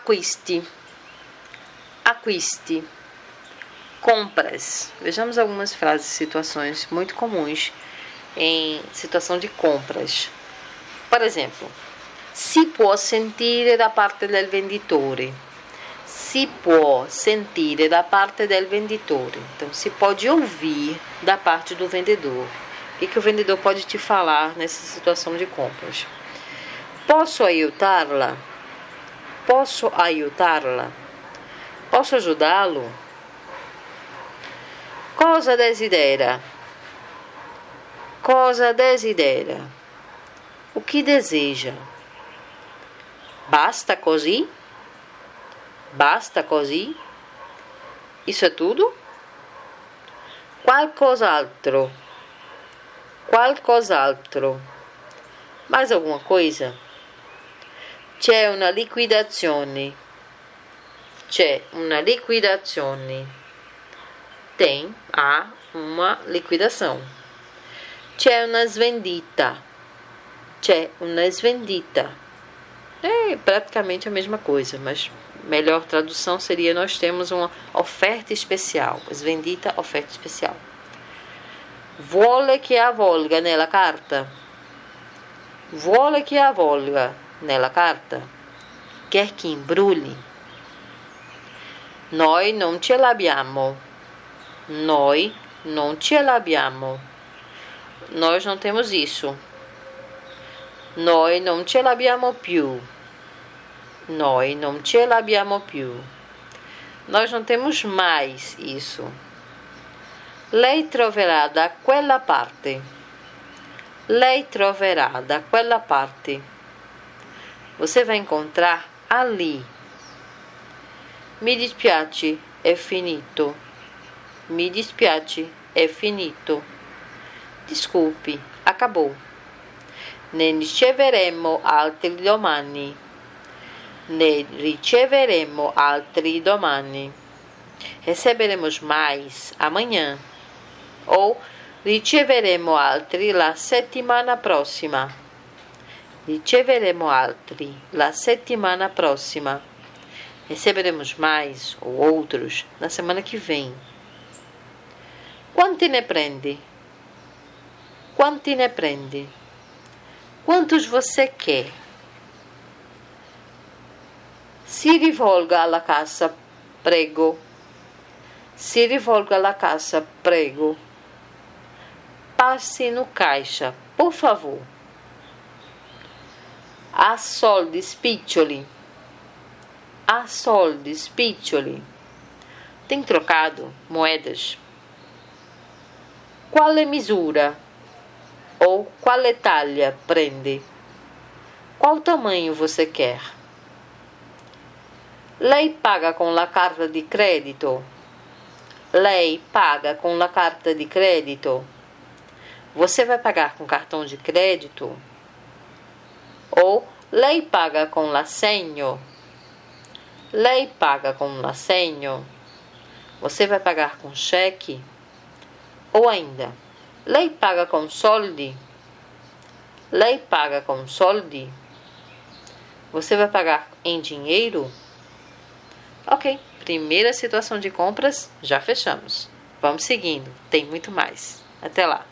acquisti, acquisti, compras. Vejamos algumas frases situações muito comuns em situação de compras. Por exemplo, si può sentire da parte del venditore. Si può sentire da parte del venditore. Então, se pode ouvir da parte do vendedor. O que, o vendedor pode te falar nessa situação de compras? Posso aiutá-la? Posso aiutá-la? Posso ajudá-lo? Cosa desidera? Cosa desidera? O que deseja? Basta così? Basta così? Isso é tudo? Qualcos'altro? Qualcos'altro? Mais alguma coisa? C'è una liquidazione. C'è una liquidazione. Tem, há uma liquidação. C'è una svendita. C'è una svendita. É praticamente a mesma coisa, mas melhor tradução seria nós temos uma oferta especial, svendita oferta especial. Vuole che avvolga nella carta. Vuole che avvolga nella carta. Quer que embrulhe. Noi non ce l'abbiamo. Noi non ce l'abbiamo. Nós não temos isso. Noi non ce l'abbiamo più. Noi non ce l'abbiamo più. Nós não temos mais isso. Lei troverà da quella parte. Lei troverà da quella parte. Você vai encontrar ali. Mi dispiace, è finito. Mi dispiace, è finito. Desculpe, acabou. Ne riceveremo altri domani. Ne riceveremo altri domani. Receberemos mais amanhã. Ou riceveremo altri la settimana prossima. Riceveremo altri la settimana prossima. Receberemos mais ou outros na semana que vem. Quanti ne prende? Quanti ne prende? Quantos você quer? Si rivolga alla cassa, prego. Si rivolga alla cassa, prego. Passe no caixa, por favor. Há soldi spiccioli. Há soldi spiccioli. Tem trocado moedas. Quale misura? ou qual talha prende? Qual tamanho você quer? Lei paga com la carta de crédito? Lei paga com la carta de crédito? Você vai pagar com cartão de crédito? Ou lei paga com l'assegno? Lei paga com l'assegno? Você vai pagar com cheque? Ou ainda, Lei paga com soldi? Lei paga com soldi? Você vai pagar em dinheiro? Ok, primeira situação de compras, já fechamos. Vamos seguindo, tem muito mais. Até lá!